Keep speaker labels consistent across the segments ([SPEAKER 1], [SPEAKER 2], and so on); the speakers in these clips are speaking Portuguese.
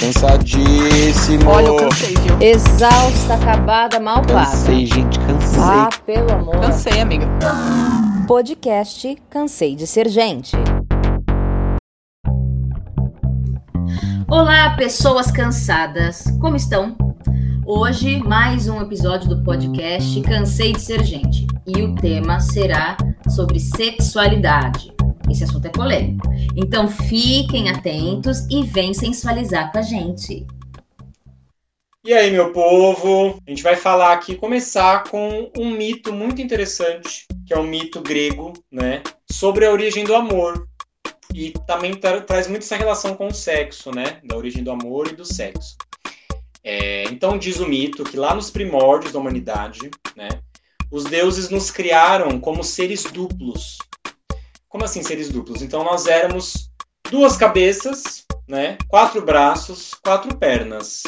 [SPEAKER 1] Cansadíssimo.
[SPEAKER 2] Olha, eu cansei, viu?
[SPEAKER 3] Exausta, acabada, mal paga.
[SPEAKER 1] Cansei, gente, cansei.
[SPEAKER 3] Ah, pelo amor.
[SPEAKER 2] Cansei, amiga.
[SPEAKER 3] Podcast Cansei de Ser Gente. Olá, pessoas cansadas. Como estão? Hoje, mais um episódio do podcast Cansei de Ser Gente. E o tema será sobre sexualidade. Esse assunto é polêmico. Então fiquem atentos e vem sensualizar com a gente.
[SPEAKER 4] E aí, meu povo? A gente vai falar aqui, começar com um mito muito interessante, que é o mito grego, né? Sobre a origem do amor. E também tra traz muito essa relação com o sexo, né? Da origem do amor e do sexo. É, então diz o mito que lá nos primórdios da humanidade, né? Os deuses nos criaram como seres duplos, como assim seres duplos? Então nós éramos duas cabeças, né? Quatro braços, quatro pernas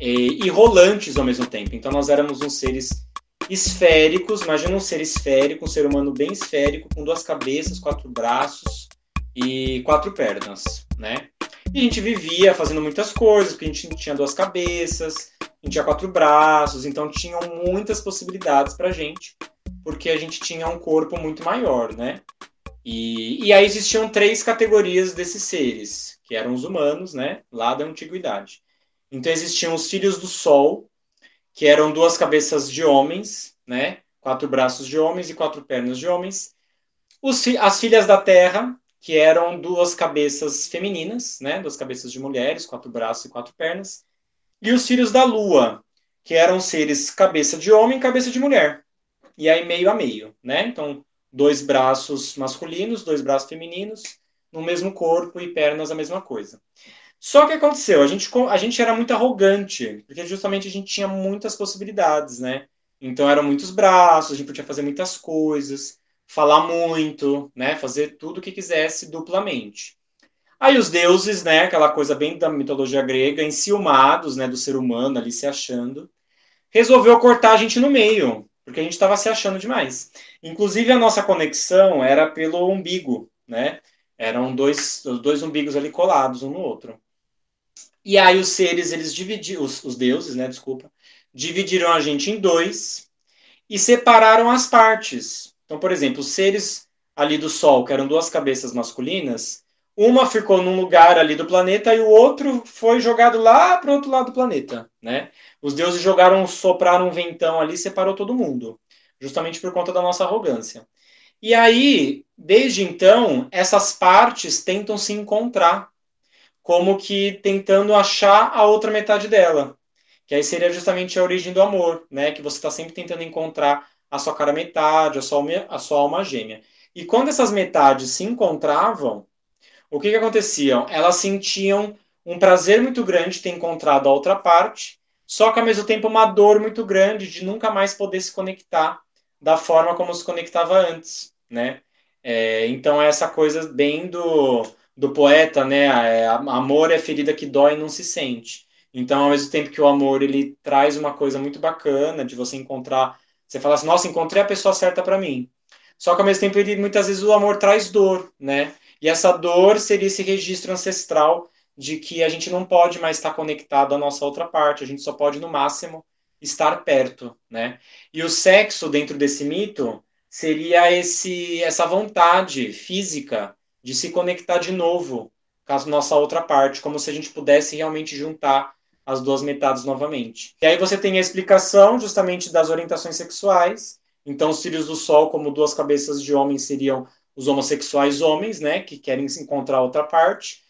[SPEAKER 4] e, e rolantes ao mesmo tempo. Então nós éramos uns seres esféricos. Imagina um ser esférico, um ser humano bem esférico, com duas cabeças, quatro braços e quatro pernas, né? E a gente vivia fazendo muitas coisas, porque a gente tinha duas cabeças, a gente tinha quatro braços, então tinham muitas possibilidades para gente, porque a gente tinha um corpo muito maior, né? E, e aí existiam três categorias desses seres, que eram os humanos, né, lá da antiguidade. Então existiam os filhos do Sol, que eram duas cabeças de homens, né, quatro braços de homens e quatro pernas de homens. Os, as filhas da Terra, que eram duas cabeças femininas, né, duas cabeças de mulheres, quatro braços e quatro pernas. E os filhos da Lua, que eram seres cabeça de homem e cabeça de mulher. E aí meio a meio, né? Então dois braços masculinos, dois braços femininos, no mesmo corpo e pernas a mesma coisa. Só que aconteceu, a gente, a gente era muito arrogante, porque justamente a gente tinha muitas possibilidades, né? Então eram muitos braços, a gente podia fazer muitas coisas, falar muito, né? Fazer tudo o que quisesse duplamente. Aí os deuses, né? Aquela coisa bem da mitologia grega, enciumados, né? Do ser humano ali se achando, resolveu cortar a gente no meio porque a gente estava se achando demais. Inclusive, a nossa conexão era pelo umbigo, né? Eram dois, dois umbigos ali colados um no outro. E aí os seres, eles dividiram, os, os deuses, né, desculpa, dividiram a gente em dois e separaram as partes. Então, por exemplo, os seres ali do Sol, que eram duas cabeças masculinas, uma ficou num lugar ali do planeta e o outro foi jogado lá para outro lado do planeta, né? Os deuses jogaram, sopraram um ventão ali, separou todo mundo, justamente por conta da nossa arrogância. E aí, desde então, essas partes tentam se encontrar, como que tentando achar a outra metade dela, que aí seria justamente a origem do amor, né? Que você está sempre tentando encontrar a sua cara metade, a sua, a sua alma gêmea. E quando essas metades se encontravam, o que, que acontecia? Elas sentiam um prazer muito grande de ter encontrado a outra parte, só que ao mesmo tempo uma dor muito grande de nunca mais poder se conectar da forma como se conectava antes, né? É, então é essa coisa bem do, do poeta, né? É, amor é ferida que dói e não se sente. Então, ao mesmo tempo que o amor ele traz uma coisa muito bacana de você encontrar, você fala assim, nossa, encontrei a pessoa certa para mim. Só que ao mesmo tempo ele muitas vezes o amor traz dor, né? E essa dor seria esse registro ancestral de que a gente não pode mais estar conectado à nossa outra parte, a gente só pode, no máximo, estar perto, né? E o sexo, dentro desse mito, seria esse, essa vontade física de se conectar de novo com a nossa outra parte, como se a gente pudesse realmente juntar as duas metades novamente. E aí você tem a explicação justamente das orientações sexuais. Então, os filhos do sol, como duas cabeças de homem, seriam os homossexuais homens, né, que querem se encontrar outra parte.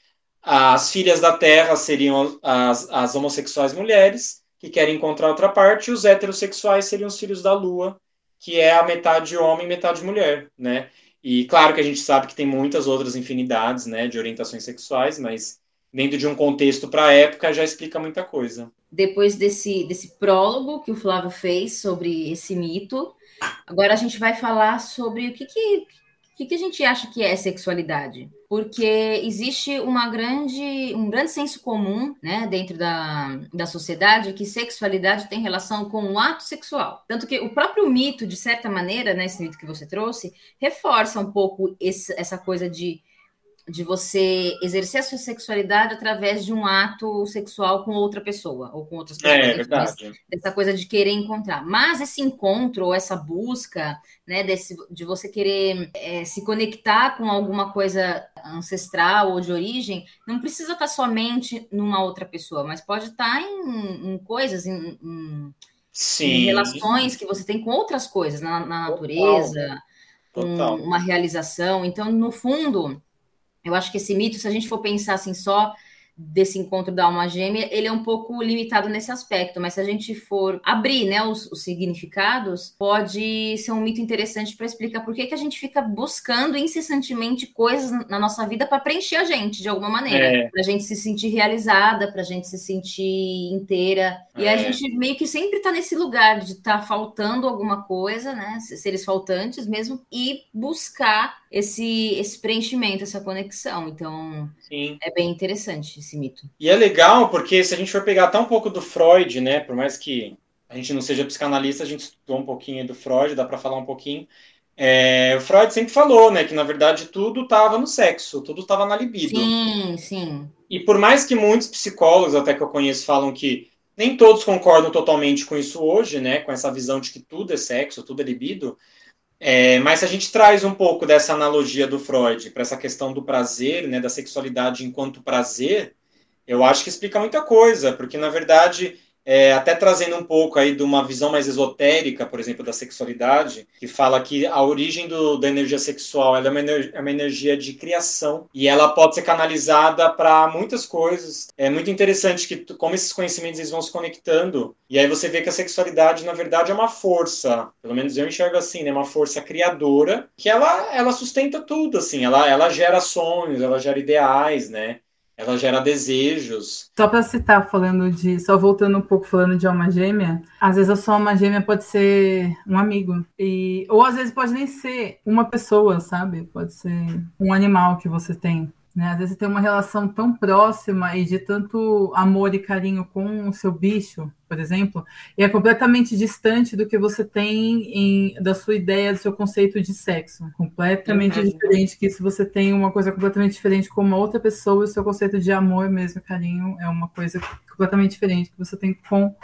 [SPEAKER 4] As filhas da terra seriam as, as homossexuais mulheres, que querem encontrar outra parte, e os heterossexuais seriam os filhos da lua, que é a metade homem, metade mulher, né? E claro que a gente sabe que tem muitas outras infinidades, né, de orientações sexuais, mas dentro de um contexto para a época já explica muita coisa.
[SPEAKER 3] Depois desse, desse prólogo que o Flávio fez sobre esse mito, agora a gente vai falar sobre o que, que o que, que, a gente acha que é sexualidade? Porque existe uma grande, um grande senso comum né, dentro da, da sociedade que sexualidade tem relação com o ato sexual. Tanto que o próprio mito, de certa maneira, né, esse mito que você trouxe, reforça um pouco esse, essa coisa de de você exercer a sua sexualidade através de um ato sexual com outra pessoa ou com outras pessoas.
[SPEAKER 4] É verdade.
[SPEAKER 3] Dessa coisa de querer encontrar. Mas esse encontro ou essa busca, né, desse, de você querer é, se conectar com alguma coisa ancestral ou de origem, não precisa estar somente numa outra pessoa, mas pode estar em, em coisas, em, em, em, relações que você tem com outras coisas, na, na natureza, Total. com uma realização. Então, no fundo eu acho que esse mito, se a gente for pensar assim só desse encontro da alma gêmea, ele é um pouco limitado nesse aspecto, mas se a gente for abrir né, os, os significados, pode ser um mito interessante para explicar por que, que a gente fica buscando incessantemente coisas na nossa vida para preencher a gente de alguma maneira, é. para a gente se sentir realizada, para a gente se sentir inteira. É. E a é. gente meio que sempre está nesse lugar de estar tá faltando alguma coisa, né? Seres faltantes mesmo, e buscar esse, esse preenchimento, essa conexão. Então, Sim. é bem interessante esse mito.
[SPEAKER 4] E é legal porque se a gente for pegar até um pouco do Freud, né, por mais que a gente não seja psicanalista, a gente estudou um pouquinho do Freud, dá para falar um pouquinho. É, o Freud sempre falou, né, que na verdade tudo estava no sexo, tudo estava na libido.
[SPEAKER 3] Sim, sim.
[SPEAKER 4] E por mais que muitos psicólogos, até que eu conheço, falam que nem todos concordam totalmente com isso hoje, né, com essa visão de que tudo é sexo, tudo é libido. É, mas se a gente traz um pouco dessa analogia do Freud para essa questão do prazer, né, da sexualidade enquanto prazer, eu acho que explica muita coisa, porque na verdade é, até trazendo um pouco aí de uma visão mais esotérica, por exemplo, da sexualidade, que fala que a origem do, da energia sexual é uma, é uma energia de criação e ela pode ser canalizada para muitas coisas. É muito interessante que como esses conhecimentos eles vão se conectando e aí você vê que a sexualidade na verdade é uma força, pelo menos eu enxergo assim, né, uma força criadora que ela ela sustenta tudo, assim, ela ela gera sonhos, ela gera ideais, né? Ela gera desejos.
[SPEAKER 1] Só para citar, falando de. Só voltando um pouco falando de alma gêmea, às vezes a sua alma gêmea pode ser um amigo. E, ou às vezes pode nem ser uma pessoa, sabe? Pode ser um animal que você tem. Né? Às vezes você tem uma relação tão próxima e de tanto amor e carinho com o seu bicho, por exemplo, e é completamente distante do que você tem em, da sua ideia, do seu conceito de sexo. Completamente uhum. diferente que se você tem uma coisa completamente diferente com uma outra pessoa, o seu conceito de amor mesmo, carinho, é uma coisa completamente diferente que você tem com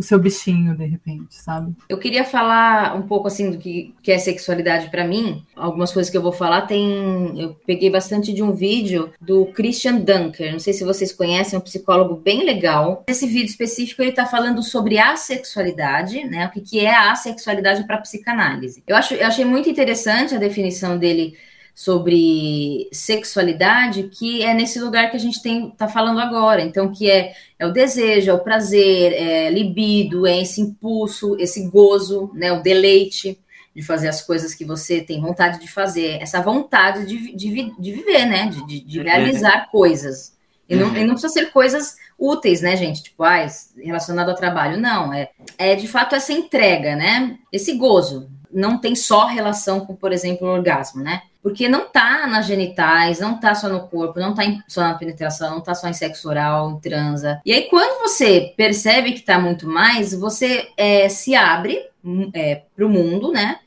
[SPEAKER 1] o seu bichinho, de repente, sabe?
[SPEAKER 3] Eu queria falar um pouco assim do que, que é sexualidade para mim. Algumas coisas que eu vou falar tem. Eu peguei bastante de um vídeo do Christian Dunker. Não sei se vocês conhecem, é um psicólogo bem legal. Esse vídeo específico ele tá falando sobre a sexualidade, né? O que, que é a sexualidade para psicanálise. Eu, acho, eu achei muito interessante a definição dele sobre sexualidade, que é nesse lugar que a gente tem tá falando agora. Então, que é, é o desejo, é o prazer, é libido, é esse impulso, esse gozo, né, o deleite de fazer as coisas que você tem vontade de fazer, essa vontade de, de, de viver, né, de, de realizar uhum. coisas. E não, e não precisa ser coisas úteis, né, gente? Tipo, ah, relacionado ao trabalho. Não, é, é de fato essa entrega, né? Esse gozo. Não tem só relação com, por exemplo, o orgasmo, né? Porque não tá nas genitais, não tá só no corpo, não tá só na penetração, não tá só em sexo oral, em transa. E aí, quando você percebe que tá muito mais, você é, se abre hum, é, pro mundo, né?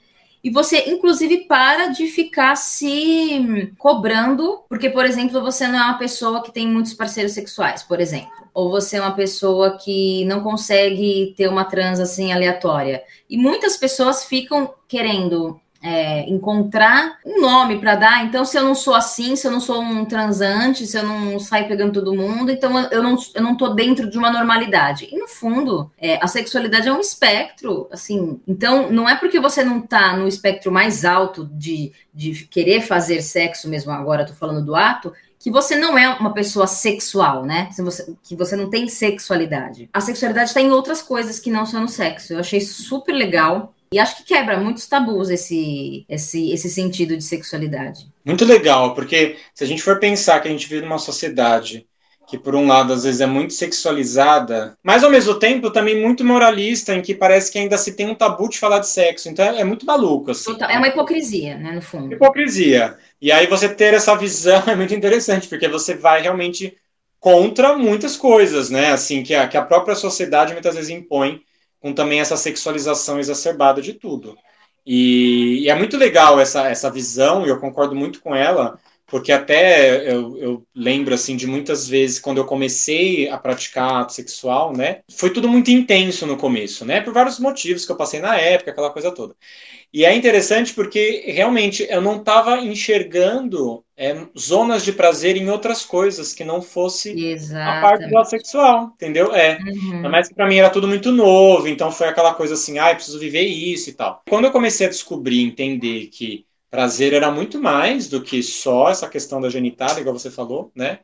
[SPEAKER 3] E você, inclusive, para de ficar se cobrando, porque, por exemplo, você não é uma pessoa que tem muitos parceiros sexuais, por exemplo. Ou você é uma pessoa que não consegue ter uma transa assim aleatória. E muitas pessoas ficam querendo é, encontrar um nome para dar. Então, se eu não sou assim, se eu não sou um transante, se eu não saio pegando todo mundo, então eu não, eu não tô dentro de uma normalidade. E no fundo, é, a sexualidade é um espectro, assim. Então, não é porque você não tá no espectro mais alto de, de querer fazer sexo mesmo, agora tô falando do ato, que você não é uma pessoa sexual, né? Que você não tem sexualidade. A sexualidade está em outras coisas que não são no sexo. Eu achei super legal. E acho que quebra muitos tabus esse, esse, esse sentido de sexualidade.
[SPEAKER 4] Muito legal, porque se a gente for pensar que a gente vive numa sociedade que por um lado às vezes é muito sexualizada, mas ao mesmo tempo também muito moralista, em que parece que ainda se tem um tabu de falar de sexo. Então é, muito maluco. Assim.
[SPEAKER 3] É uma hipocrisia, né, no fundo.
[SPEAKER 4] Hipocrisia. E aí você ter essa visão é muito interessante, porque você vai realmente contra muitas coisas, né? Assim, que a, que a própria sociedade muitas vezes impõe com também essa sexualização exacerbada de tudo. E, e, é muito legal essa, essa visão, e eu concordo muito com ela, porque até eu, eu, lembro assim de muitas vezes quando eu comecei a praticar ato sexual, né? Foi tudo muito intenso no começo, né? Por vários motivos que eu passei na época, aquela coisa toda. E é interessante porque realmente eu não estava enxergando é, zonas de prazer em outras coisas que não fosse Exatamente. a parte do sexual, entendeu? É. Uhum. Mas para mim era tudo muito novo, então foi aquela coisa assim, ah, eu preciso viver isso e tal. Quando eu comecei a descobrir, entender que prazer era muito mais do que só essa questão da genitália, igual você falou, né?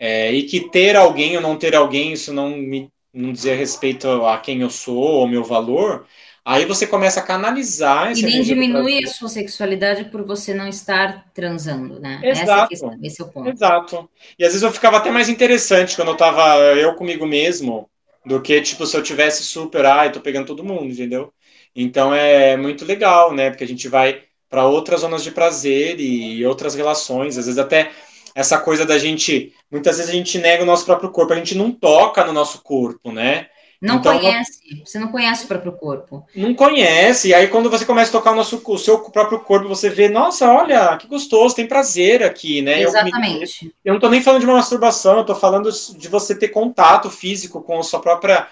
[SPEAKER 4] É, e que ter alguém ou não ter alguém, isso não me não dizia respeito a quem eu sou, ao meu valor, aí você começa a canalizar.
[SPEAKER 3] E nem diminui a sua sexualidade por você não estar transando, né?
[SPEAKER 4] Exato. Questão, esse é o ponto. Exato. E às vezes eu ficava até mais interessante quando eu tava eu comigo mesmo, do que, tipo, se eu tivesse super, ai, tô pegando todo mundo, entendeu? Então é muito legal, né? Porque a gente vai para outras zonas de prazer e outras relações. Às vezes até essa coisa da gente, muitas vezes a gente nega o nosso próprio corpo, a gente não toca no nosso corpo, né?
[SPEAKER 3] Não então, conhece, você não conhece o próprio corpo.
[SPEAKER 4] Não conhece, e aí quando você começa a tocar o, nosso, o seu próprio corpo, você vê, nossa, olha, que gostoso, tem prazer aqui, né?
[SPEAKER 3] Exatamente.
[SPEAKER 4] Eu, eu não tô nem falando de uma masturbação, eu tô falando de você ter contato físico com a sua própria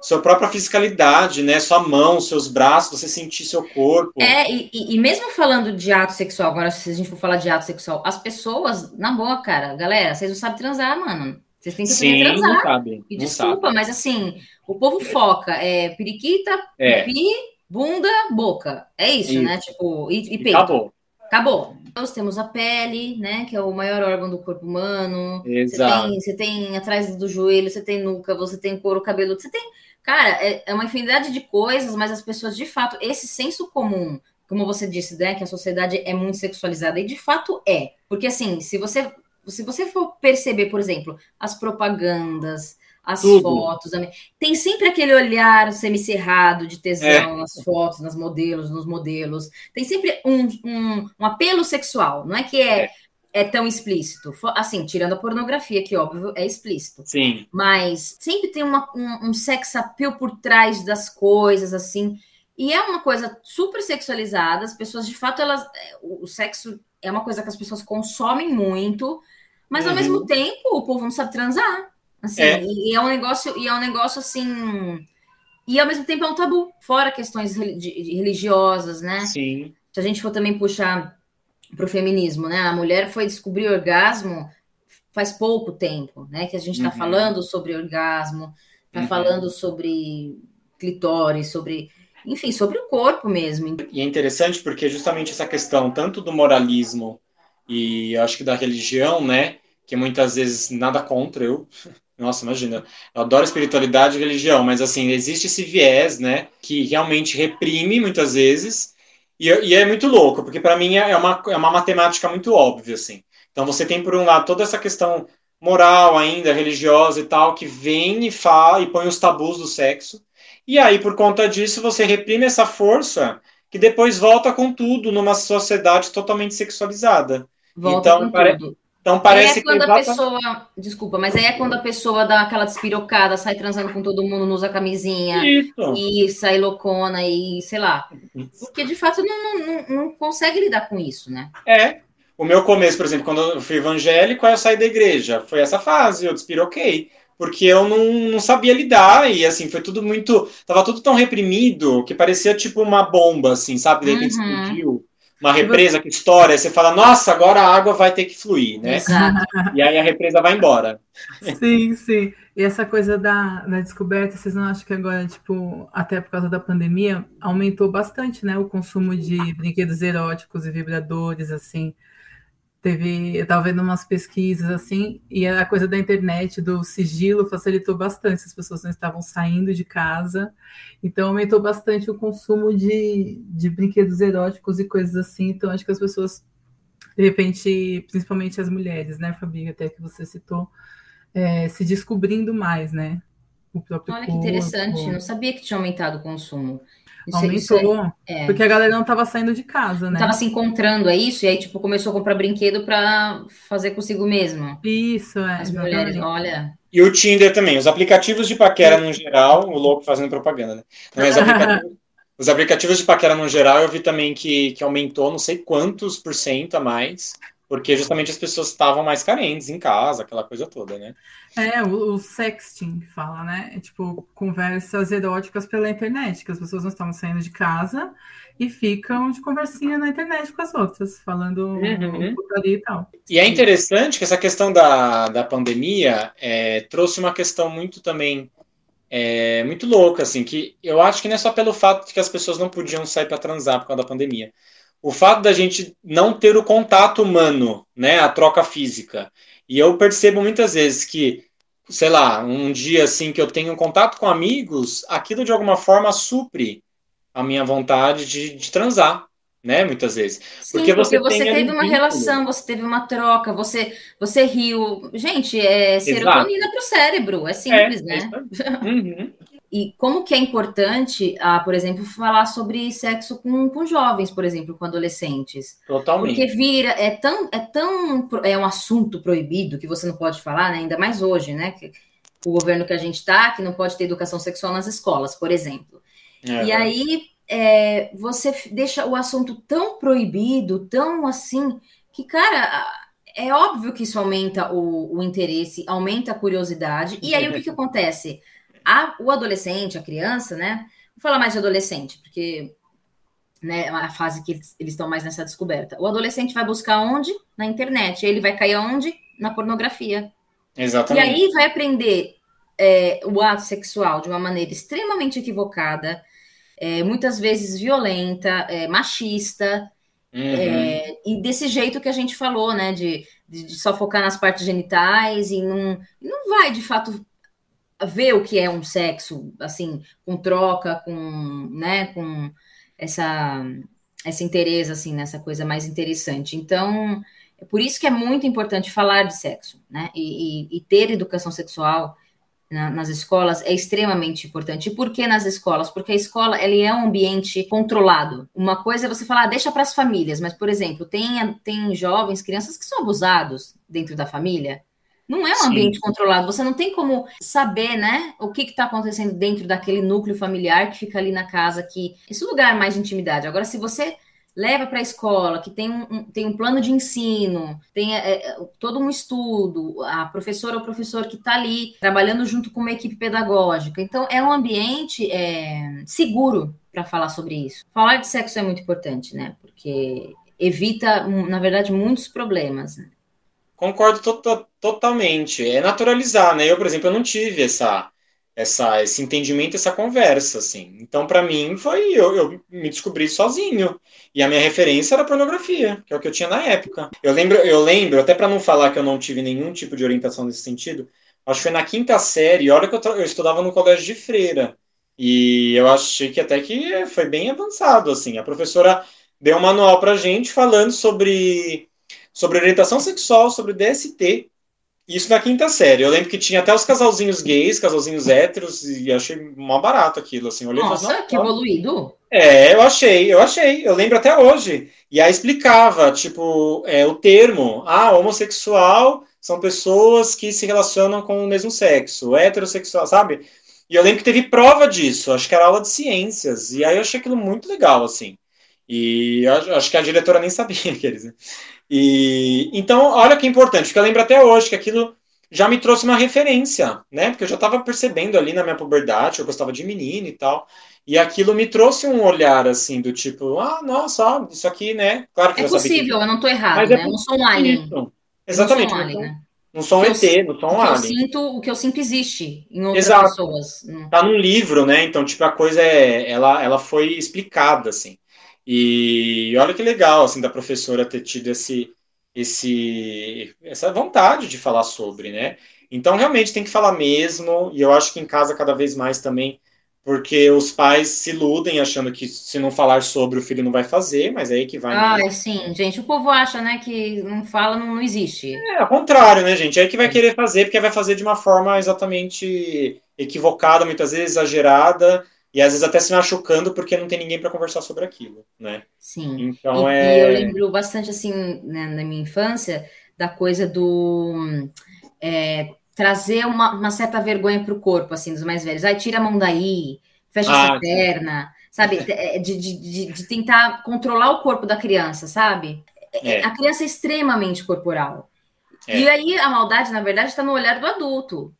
[SPEAKER 4] sua própria fisicalidade, né? Sua mão, seus braços, você sentir seu corpo.
[SPEAKER 3] É, e, e, mesmo falando de ato sexual, agora se a gente for falar de ato sexual, as pessoas, na boa, cara, galera, vocês não sabem transar, mano. Vocês têm que
[SPEAKER 4] Sim, transar. Não
[SPEAKER 3] sabe, e desculpa, sabe. mas assim, o povo foca, é periquita, é. pipi, bunda, boca. É isso, isso. né? Tipo, e, e peito.
[SPEAKER 4] Acabou.
[SPEAKER 3] Acabou. Nós temos a pele, né? Que é o maior órgão do corpo humano.
[SPEAKER 4] Exato.
[SPEAKER 3] Você tem, você tem atrás do joelho, você tem nuca, você tem couro cabeludo, você tem Cara, é, é uma infinidade de coisas, mas as pessoas, de fato, esse senso comum, como você disse, né, que a sociedade é muito sexualizada, e de fato é. Porque, assim, se você, se você for perceber, por exemplo, as propagandas, as Tudo. fotos, tem sempre aquele olhar semicerrado de tesão é. nas fotos, nas modelos, nos modelos. Tem sempre um, um, um apelo sexual, não é que é, é é tão explícito. Assim, tirando a pornografia, que óbvio é explícito.
[SPEAKER 4] Sim.
[SPEAKER 3] Mas sempre tem uma, um, um sex appeal por trás das coisas, assim. E é uma coisa super sexualizada. As pessoas, de fato, elas. É, o sexo é uma coisa que as pessoas consomem muito, mas uhum. ao mesmo tempo o povo não sabe transar. Assim, é. E, e, é um negócio, e é um negócio assim. E ao mesmo tempo é um tabu, fora questões religiosas, né?
[SPEAKER 4] Sim.
[SPEAKER 3] Se a gente for também puxar para o feminismo, né? A mulher foi descobrir orgasmo faz pouco tempo, né? Que a gente está uhum. falando sobre orgasmo, está uhum. falando sobre clitóris, sobre, enfim, sobre o corpo mesmo.
[SPEAKER 4] E é interessante porque justamente essa questão tanto do moralismo e acho que da religião, né? Que muitas vezes nada contra eu. Nossa, imagina. Eu adoro espiritualidade e religião, mas assim, existe esse viés, né? Que realmente reprime muitas vezes e, e é muito louco, porque para mim é uma, é uma matemática muito óbvia, assim. Então você tem, por um lado, toda essa questão moral ainda, religiosa e tal, que vem e fala e põe os tabus do sexo. E aí, por conta disso, você reprime essa força que depois volta com tudo numa sociedade totalmente sexualizada.
[SPEAKER 3] Volta então, pare...
[SPEAKER 4] Então parece
[SPEAKER 3] aí é quando que a pessoa, desculpa, mas aí é quando a pessoa dá aquela despirocada, sai transando com todo mundo, não usa camisinha Isso. e sai loucona e sei lá. Porque de fato não, não, não, consegue lidar com isso, né?
[SPEAKER 4] É. O meu começo, por exemplo, quando eu fui evangélico, eu saí da igreja. Foi essa fase, eu despiroquei. Porque eu não, não sabia lidar e, assim, foi tudo muito... Tava tudo tão reprimido que parecia, tipo, uma bomba, assim, sabe? Repente uhum. explodiu uma represa que estoura, você fala, nossa, agora a água vai ter que fluir, né?
[SPEAKER 3] Exato.
[SPEAKER 4] E aí a represa vai embora.
[SPEAKER 1] Sim, sim. E essa coisa da, da descoberta, vocês não acham que agora, tipo, até por causa da pandemia, aumentou bastante, né? O consumo de brinquedos eróticos e vibradores, assim. Teve, eu estava vendo umas pesquisas assim, e a coisa da internet, do sigilo, facilitou bastante. As pessoas não estavam saindo de casa, então aumentou bastante o consumo de, de brinquedos eróticos e coisas assim. Então, acho que as pessoas, de repente, principalmente as mulheres, né, Fabi, até que você citou, é, se descobrindo mais, né?
[SPEAKER 3] O próprio Olha corpo. que interessante, não sabia que tinha aumentado o consumo.
[SPEAKER 1] Isso, Aumentou. é, porque a galera não estava saindo de casa, né?
[SPEAKER 3] Tava se encontrando, é isso? E aí, tipo, começou a comprar brinquedo para fazer consigo mesmo.
[SPEAKER 1] Isso, é.
[SPEAKER 3] As mulheres, olha.
[SPEAKER 4] E o Tinder também. Os aplicativos de paquera no geral, o louco fazendo propaganda, né? Mas aplicativos, os aplicativos de paquera no geral, eu vi também que, que aumentou não sei quantos por cento a mais. Porque justamente as pessoas estavam mais carentes em casa, aquela coisa toda, né?
[SPEAKER 1] É, o, o sexting que fala, né? É, tipo, conversas eróticas pela internet, que as pessoas não estão saindo de casa e ficam de conversinha na internet com as outras, falando uhum.
[SPEAKER 4] e tal. E é interessante que essa questão da, da pandemia é, trouxe uma questão muito também é, muito louca, assim, que eu acho que não é só pelo fato de que as pessoas não podiam sair para transar por causa da pandemia, o fato da gente não ter o contato humano, né, a troca física. E eu percebo muitas vezes que, sei lá, um dia assim que eu tenho contato com amigos, aquilo de alguma forma supre a minha vontade de, de transar, né? Muitas vezes.
[SPEAKER 3] Sim, porque você, porque você teve uma relação, você teve uma troca, você, você riu. Gente, é serotonina para o cérebro, é simples, é, né? É uhum. E como que é importante, ah, por exemplo, falar sobre sexo com, com jovens, por exemplo, com adolescentes.
[SPEAKER 4] Totalmente.
[SPEAKER 3] Porque vira, é tão, é tão, é um assunto proibido que você não pode falar, né? ainda mais hoje, né? Que, o governo que a gente está, que não pode ter educação sexual nas escolas, por exemplo. É, e aí é, você deixa o assunto tão proibido, tão assim, que, cara, é óbvio que isso aumenta o, o interesse, aumenta a curiosidade. E aí o que, que acontece? A, o adolescente, a criança, né? Vou falar mais de adolescente, porque né, é a fase que eles, estão mais nessa descoberta. O adolescente vai buscar onde? Na internet. Ele vai cair onde? Na pornografia.
[SPEAKER 4] Exatamente.
[SPEAKER 3] E aí vai aprender é, o ato sexual de uma maneira extremamente equivocada, é, muitas vezes violenta, é, machista, uhum. é, e desse jeito que a gente falou, né? De, de, de só focar nas partes genitais e não, não vai de fato ver o que é um sexo, assim, com troca, com, né, com essa, essa interesse, assim, nessa coisa mais interessante. Então, é por isso que é muito importante falar de sexo, né, e, e, e ter educação sexual na, nas escolas é extremamente importante. E por que nas escolas? Porque a escola, ele é um ambiente controlado. Uma coisa é você falar, ah, deixa para as famílias, mas, por exemplo, tem, tem jovens, crianças que são abusados dentro da família, não é um Sim. ambiente controlado, você não tem como saber, né, o que está acontecendo dentro daquele núcleo familiar que fica ali na casa, que esse lugar é mais de intimidade. Agora, se você leva para a escola, que tem um, tem um plano de ensino, tem é, é, todo um estudo, a professora ou professor que está ali trabalhando junto com uma equipe pedagógica. Então, é um ambiente é, seguro para falar sobre isso. Falar de sexo é muito importante, né? Porque evita, na verdade, muitos problemas. Né?
[SPEAKER 4] Concordo to to totalmente. É naturalizar, né? Eu, por exemplo, eu não tive essa, essa, esse entendimento, essa conversa, assim. Então, para mim, foi eu, eu, me descobri sozinho. E a minha referência era pornografia, que é o que eu tinha na época. Eu lembro, eu lembro, até para não falar que eu não tive nenhum tipo de orientação nesse sentido, acho que foi na quinta série, hora que eu, eu estudava no colégio de freira. E eu achei que até que foi bem avançado, assim. A professora deu um manual pra gente falando sobre sobre orientação sexual, sobre DST. Isso na quinta série. Eu lembro que tinha até os casalzinhos gays, casalzinhos héteros, e achei mó barato aquilo, assim.
[SPEAKER 3] Olhei Nossa, falei, que evoluído.
[SPEAKER 4] É, eu achei, eu achei. Eu lembro até hoje. E aí explicava, tipo, é, o termo. Ah, homossexual são pessoas que se relacionam com o mesmo sexo. Heterossexual, sabe? E eu lembro que teve prova disso. Acho que era aula de ciências. E aí eu achei aquilo muito legal, assim. E acho que a diretora nem sabia que eles. Né? E então, olha que importante, porque eu lembro até hoje que aquilo já me trouxe uma referência, né? Porque eu já estava percebendo ali na minha puberdade, eu gostava de menino e tal. E aquilo me trouxe um olhar assim do tipo, ah, nossa, isso aqui, né?
[SPEAKER 3] Claro que é possível, que... eu não estou errado, Mas é né? É eu não sou um alien.
[SPEAKER 4] Exatamente. Não sou um, alien, né? não sou um ET, eu, não sou um alien.
[SPEAKER 3] Eu sinto, o que eu sinto existe em outras
[SPEAKER 4] Exato.
[SPEAKER 3] pessoas.
[SPEAKER 4] Tá num livro, né? Então, tipo, a coisa é, ela, ela foi explicada, assim. E olha que legal, assim, da professora ter tido esse, esse, essa vontade de falar sobre, né? Então, realmente tem que falar mesmo, e eu acho que em casa cada vez mais também, porque os pais se iludem achando que se não falar sobre o filho não vai fazer, mas é aí que vai.
[SPEAKER 3] Ah, sim, gente, o povo acha, né, que não fala, não, não existe.
[SPEAKER 4] É, ao contrário, né, gente? É aí que vai querer fazer, porque vai fazer de uma forma exatamente equivocada, muitas vezes exagerada, e às vezes até se machucando porque não tem ninguém para conversar sobre aquilo, né?
[SPEAKER 3] Sim. Então e, é. E eu lembro bastante assim né, na minha infância da coisa do é, trazer uma, uma, certa vergonha para o corpo, assim, dos mais velhos. Ai, tira a mão daí, fecha ah, essa perna, sabe? É, de, de, de, de tentar controlar o corpo da criança, sabe? É. A criança é extremamente corporal. É. E aí a maldade, na verdade, está no olhar do adulto.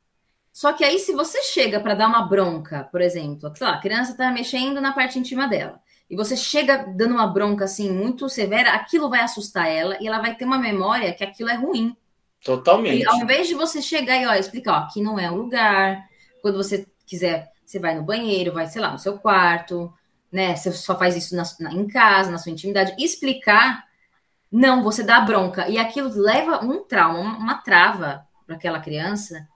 [SPEAKER 3] Só que aí, se você chega para dar uma bronca, por exemplo, sei lá, a criança está mexendo na parte íntima dela, e você chega dando uma bronca assim muito severa, aquilo vai assustar ela e ela vai ter uma memória que aquilo é ruim.
[SPEAKER 4] Totalmente.
[SPEAKER 3] E ao invés de você chegar e ó, explicar, ó, aqui não é o lugar. Quando você quiser, você vai no banheiro, vai, sei lá, no seu quarto, né? Você só faz isso na, na, em casa, na sua intimidade. Explicar, não, você dá bronca. E aquilo leva um trauma, uma, uma trava para aquela criança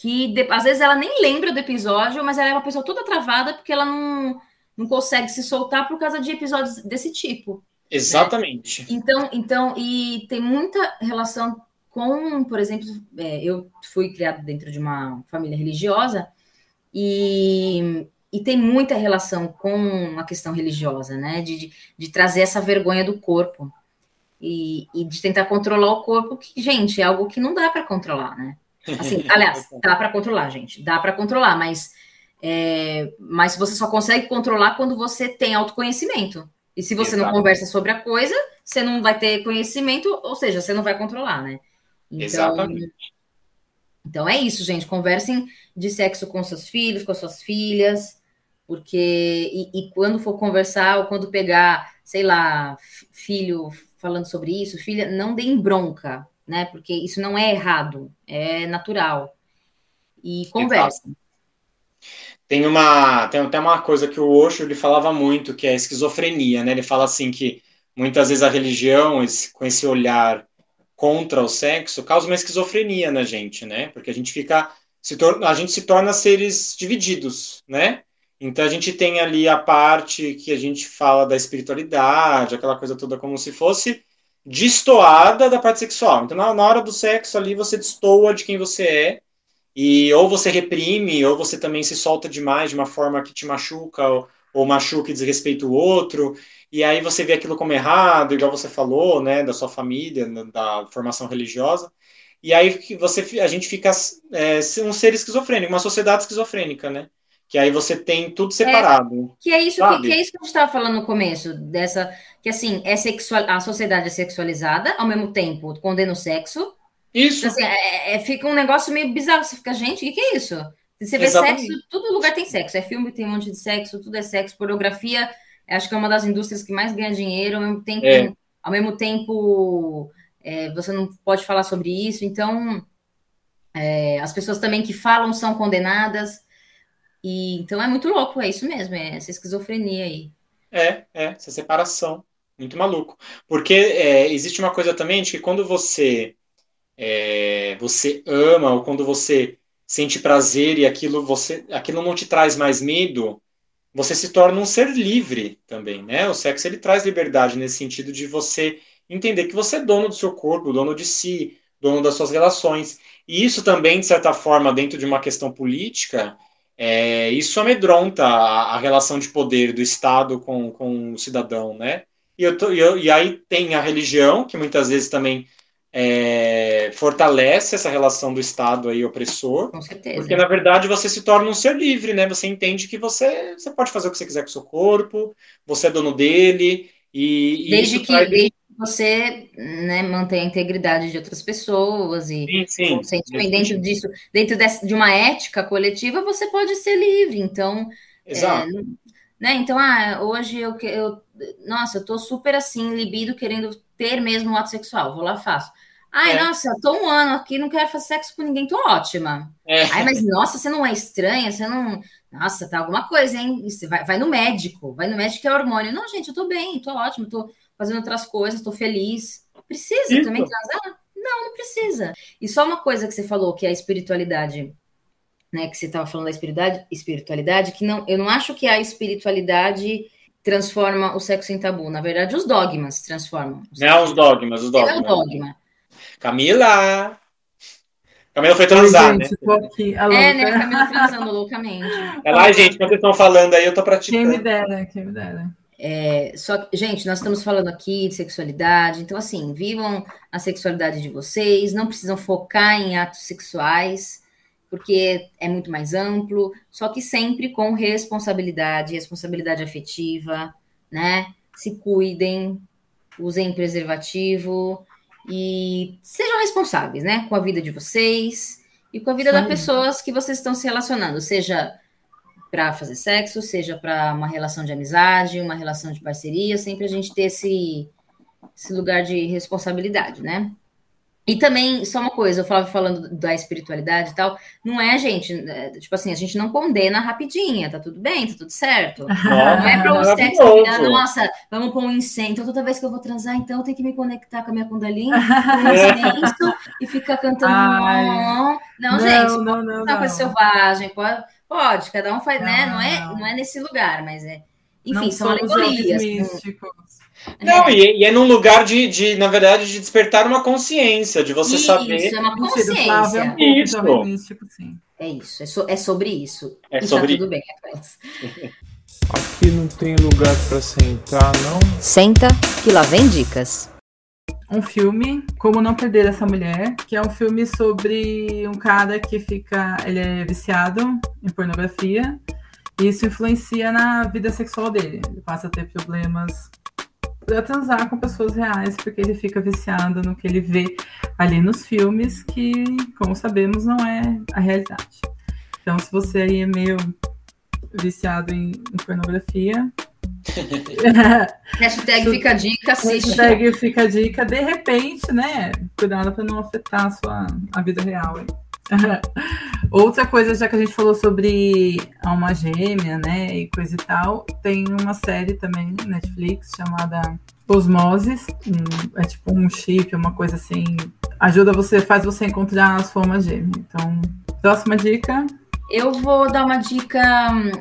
[SPEAKER 3] que de, às vezes ela nem lembra do episódio, mas ela é uma pessoa toda travada porque ela não, não consegue se soltar por causa de episódios desse tipo. Né?
[SPEAKER 4] Exatamente.
[SPEAKER 3] Né? Então, então, e tem muita relação com, por exemplo, é, eu fui criado dentro de uma família religiosa e, e tem muita relação com a questão religiosa, né? De, de, de trazer essa vergonha do corpo e, e, de tentar controlar o corpo, que, gente, é algo que não dá para controlar, né? Assim, aliás, dá para controlar, gente, dá para controlar, mas, é, mas você só consegue controlar quando você tem autoconhecimento. E se você Exato. não conversa sobre a coisa, você não vai ter conhecimento, ou seja, você não vai controlar, né?
[SPEAKER 4] Então, Exatamente.
[SPEAKER 3] Então é isso, gente. Conversem de sexo com seus filhos, com suas filhas, porque e, e quando for conversar ou quando pegar, sei lá, filho falando sobre isso, filha, não deem bronca, né? Porque isso não é errado, é natural. E conversem.
[SPEAKER 4] Tem uma, tem até uma coisa que o Osho ele falava muito, que é a esquizofrenia, né? Ele fala assim que muitas vezes a religião, esse, com esse olhar contra o sexo causa uma esquizofrenia na gente, né? Porque a gente fica se torna, a gente se torna seres divididos, né? Então a gente tem ali a parte que a gente fala da espiritualidade, aquela coisa toda como se fosse destoada da parte sexual. Então na, na hora do sexo ali você destoa de quem você é e ou você reprime ou você também se solta demais de uma forma que te machuca ou, ou machuca e desrespeita o outro e aí você vê aquilo como errado, igual você falou, né, da sua família, da formação religiosa, e aí você, a gente fica é, um ser esquizofrênico, uma sociedade esquizofrênica, né? Que aí você tem tudo separado.
[SPEAKER 3] É, que é isso que, que, é isso que a gente estava falando no começo, dessa que assim é sexual, a sociedade é sexualizada, ao mesmo tempo condena o sexo.
[SPEAKER 4] Isso.
[SPEAKER 3] Assim, é, é, fica um negócio meio bizarro. Você fica, gente, o que, que é isso? Você vê Exatamente. sexo, todo lugar tem sexo. É filme, tem um monte de sexo, tudo é sexo, pornografia acho que é uma das indústrias que mais ganha dinheiro, ao mesmo tempo, é. ao mesmo tempo é, você não pode falar sobre isso, então é, as pessoas também que falam são condenadas, e então é muito louco, é isso mesmo, é essa esquizofrenia aí.
[SPEAKER 4] É, é, essa separação, muito maluco. Porque é, existe uma coisa também de que quando você é, você ama, ou quando você sente prazer e aquilo você aquilo não te traz mais medo, você se torna um ser livre também, né? O sexo ele traz liberdade nesse sentido de você entender que você é dono do seu corpo, dono de si, dono das suas relações. E isso também, de certa forma, dentro de uma questão política, é, isso amedronta a, a, relação de poder do Estado com, com o cidadão, né? E, eu tô, eu, e aí tem a religião, que muitas vezes também é, fortalece essa relação do Estado aí opressor.
[SPEAKER 3] Com certeza.
[SPEAKER 4] Porque, na verdade, você se torna um ser livre, né? Você entende que você, você pode fazer o que você quiser com o seu corpo, você é dono dele, e,
[SPEAKER 3] desde, que, traz... desde que você né, mantém a integridade de outras pessoas e
[SPEAKER 4] sim, sim.
[SPEAKER 3] dentro disso, dentro de uma ética coletiva, você pode ser livre. Então,
[SPEAKER 4] Exato.
[SPEAKER 3] É, né? Então, ah, hoje eu, eu nossa, eu tô super assim, libido, querendo ter mesmo um ato sexual, vou lá faço. Ai, é. nossa, tô um ano aqui, não quero fazer sexo com ninguém, tô ótima. É. Ai, mas nossa, você não é estranha, você não. Nossa, tá alguma coisa, hein? Você vai, vai no médico, vai no médico que é hormônio. Não, gente, eu tô bem, tô ótimo, tô fazendo outras coisas, tô feliz. Precisa Isso. também transar? Não, não precisa. E só uma coisa que você falou, que é a espiritualidade, né? Que você estava falando da espiritualidade, espiritualidade, que não, eu não acho que a espiritualidade transforma o sexo em tabu. Na verdade, os dogmas transformam.
[SPEAKER 4] Não, os dogmas, os dogmas.
[SPEAKER 3] É o dogma.
[SPEAKER 4] Camila! Camila foi transar,
[SPEAKER 1] né? Aqui,
[SPEAKER 3] é, né? Camila transando loucamente.
[SPEAKER 4] É lá, gente, quando vocês estão falando aí, eu tô praticando.
[SPEAKER 1] Quem me dera, quem me dera.
[SPEAKER 3] É, só gente, nós estamos falando aqui de sexualidade, então assim, vivam a sexualidade de vocês, não precisam focar em atos sexuais, porque é muito mais amplo, só que sempre com responsabilidade, responsabilidade afetiva, né? Se cuidem, usem preservativo e sejam responsáveis, né, com a vida de vocês e com a vida das pessoas que vocês estão se relacionando, seja para fazer sexo, seja para uma relação de amizade, uma relação de parceria, sempre a gente ter esse, esse lugar de responsabilidade, né? E também, só uma coisa, eu falava falando da espiritualidade e tal, não é, gente, é, tipo assim, a gente não condena rapidinha, tá tudo bem, tá tudo certo. não é pra o sexo virar, nossa, vamos pôr um incêndio. Então, toda vez que eu vou transar, então eu tenho que me conectar com a minha Kundalini, com um incenso e ficar cantando. Ai, não, não, gente, não, não, não, coisa selvagem, pode, pode, cada um faz, né? Não é, não é nesse lugar, mas é. Enfim, não são alegorias. Místicos.
[SPEAKER 4] Não, é. E, e, é num lugar de, de, na verdade, de despertar uma consciência, de você
[SPEAKER 3] isso,
[SPEAKER 4] saber.
[SPEAKER 3] Isso, é uma consciência.
[SPEAKER 4] Isso.
[SPEAKER 3] Místico, sim. É isso, é, so, é, sobre isso.
[SPEAKER 4] É e tá sobre...
[SPEAKER 3] tá tudo bem,
[SPEAKER 2] Aqui não tem lugar para sentar, não?
[SPEAKER 3] Senta, que lá vem dicas.
[SPEAKER 1] Um filme, Como Não Perder Essa Mulher, que é um filme sobre um cara que fica. Ele é viciado em pornografia. E isso influencia na vida sexual dele. Ele passa a ter problemas a transar com pessoas reais, porque ele fica viciado no que ele vê ali nos filmes, que, como sabemos, não é a realidade. Então, se você aí é meio viciado em, em pornografia.
[SPEAKER 3] Hashtag fica a dica, assiste.
[SPEAKER 1] Hashtag fica a dica, de repente, né? Cuidado para não afetar a sua a vida real. Outra coisa, já que a gente falou sobre alma gêmea, né, e coisa e tal, tem uma série também Netflix chamada Osmoses, um, é tipo um chip, uma coisa assim, ajuda você, faz você encontrar as formas gêmeas. Então, próxima dica.
[SPEAKER 3] Eu vou dar uma dica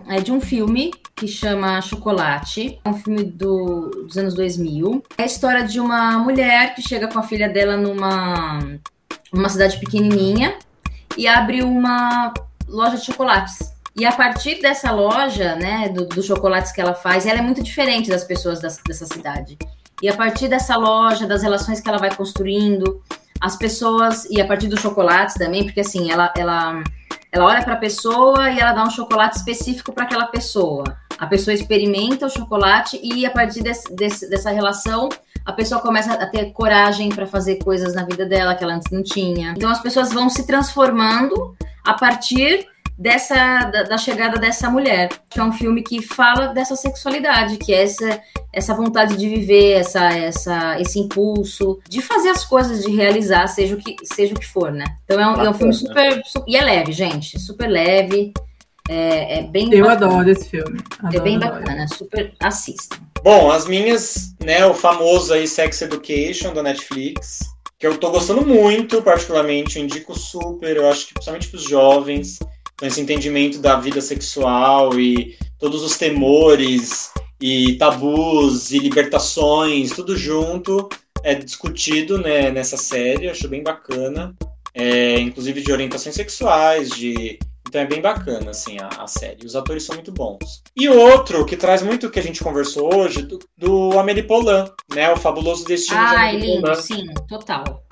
[SPEAKER 3] é, de um filme que chama Chocolate, é um filme do, dos anos 2000. É a história de uma mulher que chega com a filha dela numa uma cidade pequenininha e abre uma loja de chocolates. E a partir dessa loja, né, dos do chocolates que ela faz, ela é muito diferente das pessoas das, dessa cidade. E a partir dessa loja, das relações que ela vai construindo, as pessoas, e a partir dos chocolates também, porque assim, ela, ela, ela olha para a pessoa e ela dá um chocolate específico para aquela pessoa. A pessoa experimenta o chocolate e a partir desse, desse, dessa relação, a pessoa começa a ter coragem para fazer coisas na vida dela que ela antes não tinha. Então as pessoas vão se transformando a partir dessa da, da, chegada dessa mulher. Que é um filme que fala dessa sexualidade, que é essa essa vontade de viver, essa essa esse impulso de fazer as coisas, de realizar, seja o que seja o que for, né? Então é um, é um filme super, super, e é leve, gente, super leve. É, é bem
[SPEAKER 1] Eu bacana. adoro esse filme. Adoro,
[SPEAKER 3] é bem bacana, adoro. super assista.
[SPEAKER 4] Bom, as minhas, né, o famoso aí Sex Education da Netflix, que eu tô gostando muito, particularmente, eu indico super, eu acho que principalmente para os jovens, com esse entendimento da vida sexual e todos os temores e tabus e libertações, tudo junto, é discutido né, nessa série, acho bem bacana. É, inclusive de orientações sexuais, de então é bem bacana, assim, a, a, série. Os atores são muito bons. E outro que traz muito o que a gente conversou hoje, do, do Amélie Poulain, né? O Fabuloso Destino
[SPEAKER 3] de Amélie lindo, Poulain. sim, total.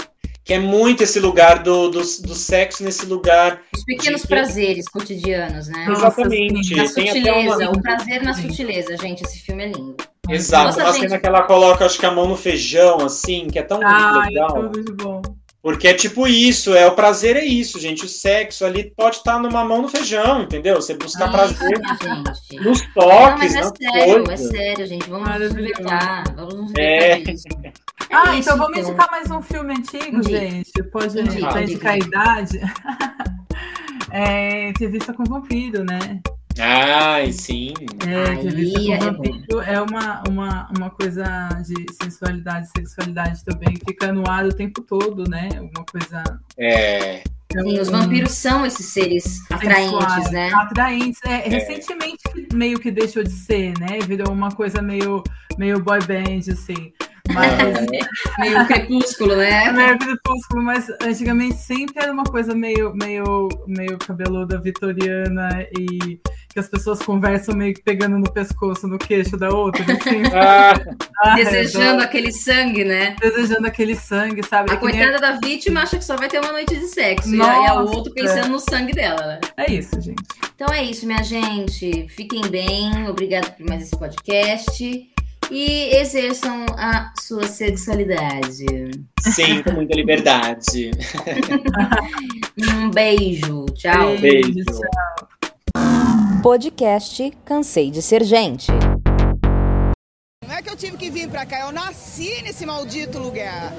[SPEAKER 4] Que é muito esse lugar do, do, do sexo, nesse lugar...
[SPEAKER 3] Os pequenos de... prazeres cotidianos, né?
[SPEAKER 4] Exatamente.
[SPEAKER 3] Na sutileza, uma... o prazer na sutileza, gente. Esse filme é lindo.
[SPEAKER 4] Exato. Nossa, uma gente... cena que ela coloca, acho que a mão no feijão, assim, que é tão
[SPEAKER 1] ah, legal. É tudo de bom.
[SPEAKER 4] Porque é tipo isso, é o prazer é isso, gente. O sexo ali pode estar numa mão no feijão, entendeu? Você busca ah, prazer gente. nos toques, Não, mas
[SPEAKER 3] é sério, coisa. é sério, gente. Vamos aproveitar, vamos
[SPEAKER 4] é.
[SPEAKER 1] Ah, é então vamos indicar mais um filme antigo, gente. Pode indicar, a idade. é, Entrevista com Vampiro, né?
[SPEAKER 4] Ai, sim.
[SPEAKER 1] É, entrevista com é vampiro é uma, uma, uma coisa de sensualidade, sexualidade também, fica no ar o tempo todo, né? Uma coisa.
[SPEAKER 4] É.
[SPEAKER 3] Sim, os vampiros são esses seres atraentes, né?
[SPEAKER 1] Atraentes. É, é, Recentemente meio que deixou de ser, né? Virou uma coisa meio, meio boy band, assim.
[SPEAKER 3] Mas... meio crepúsculo, né?
[SPEAKER 1] Meio crepúsculo, mas antigamente sempre era uma coisa meio, meio, meio cabeluda vitoriana e que as pessoas conversam meio que pegando no pescoço, no queixo da outra, assim.
[SPEAKER 3] ah. Ah, Desejando aquele sangue, né?
[SPEAKER 1] Desejando aquele sangue, sabe?
[SPEAKER 3] A é coitada nem... da vítima acha que só vai ter uma noite de sexo. Nossa. E a outro pensando no sangue dela, né?
[SPEAKER 1] É isso, gente.
[SPEAKER 3] Então é isso, minha gente. Fiquem bem. Obrigada por mais esse podcast. E exerçam a sua sexualidade.
[SPEAKER 4] Sim, com muita liberdade.
[SPEAKER 3] Um beijo. Tchau.
[SPEAKER 4] Beijo.
[SPEAKER 5] Podcast Cansei de Ser Gente.
[SPEAKER 6] Não é que eu tive que vir pra cá, eu nasci nesse maldito lugar.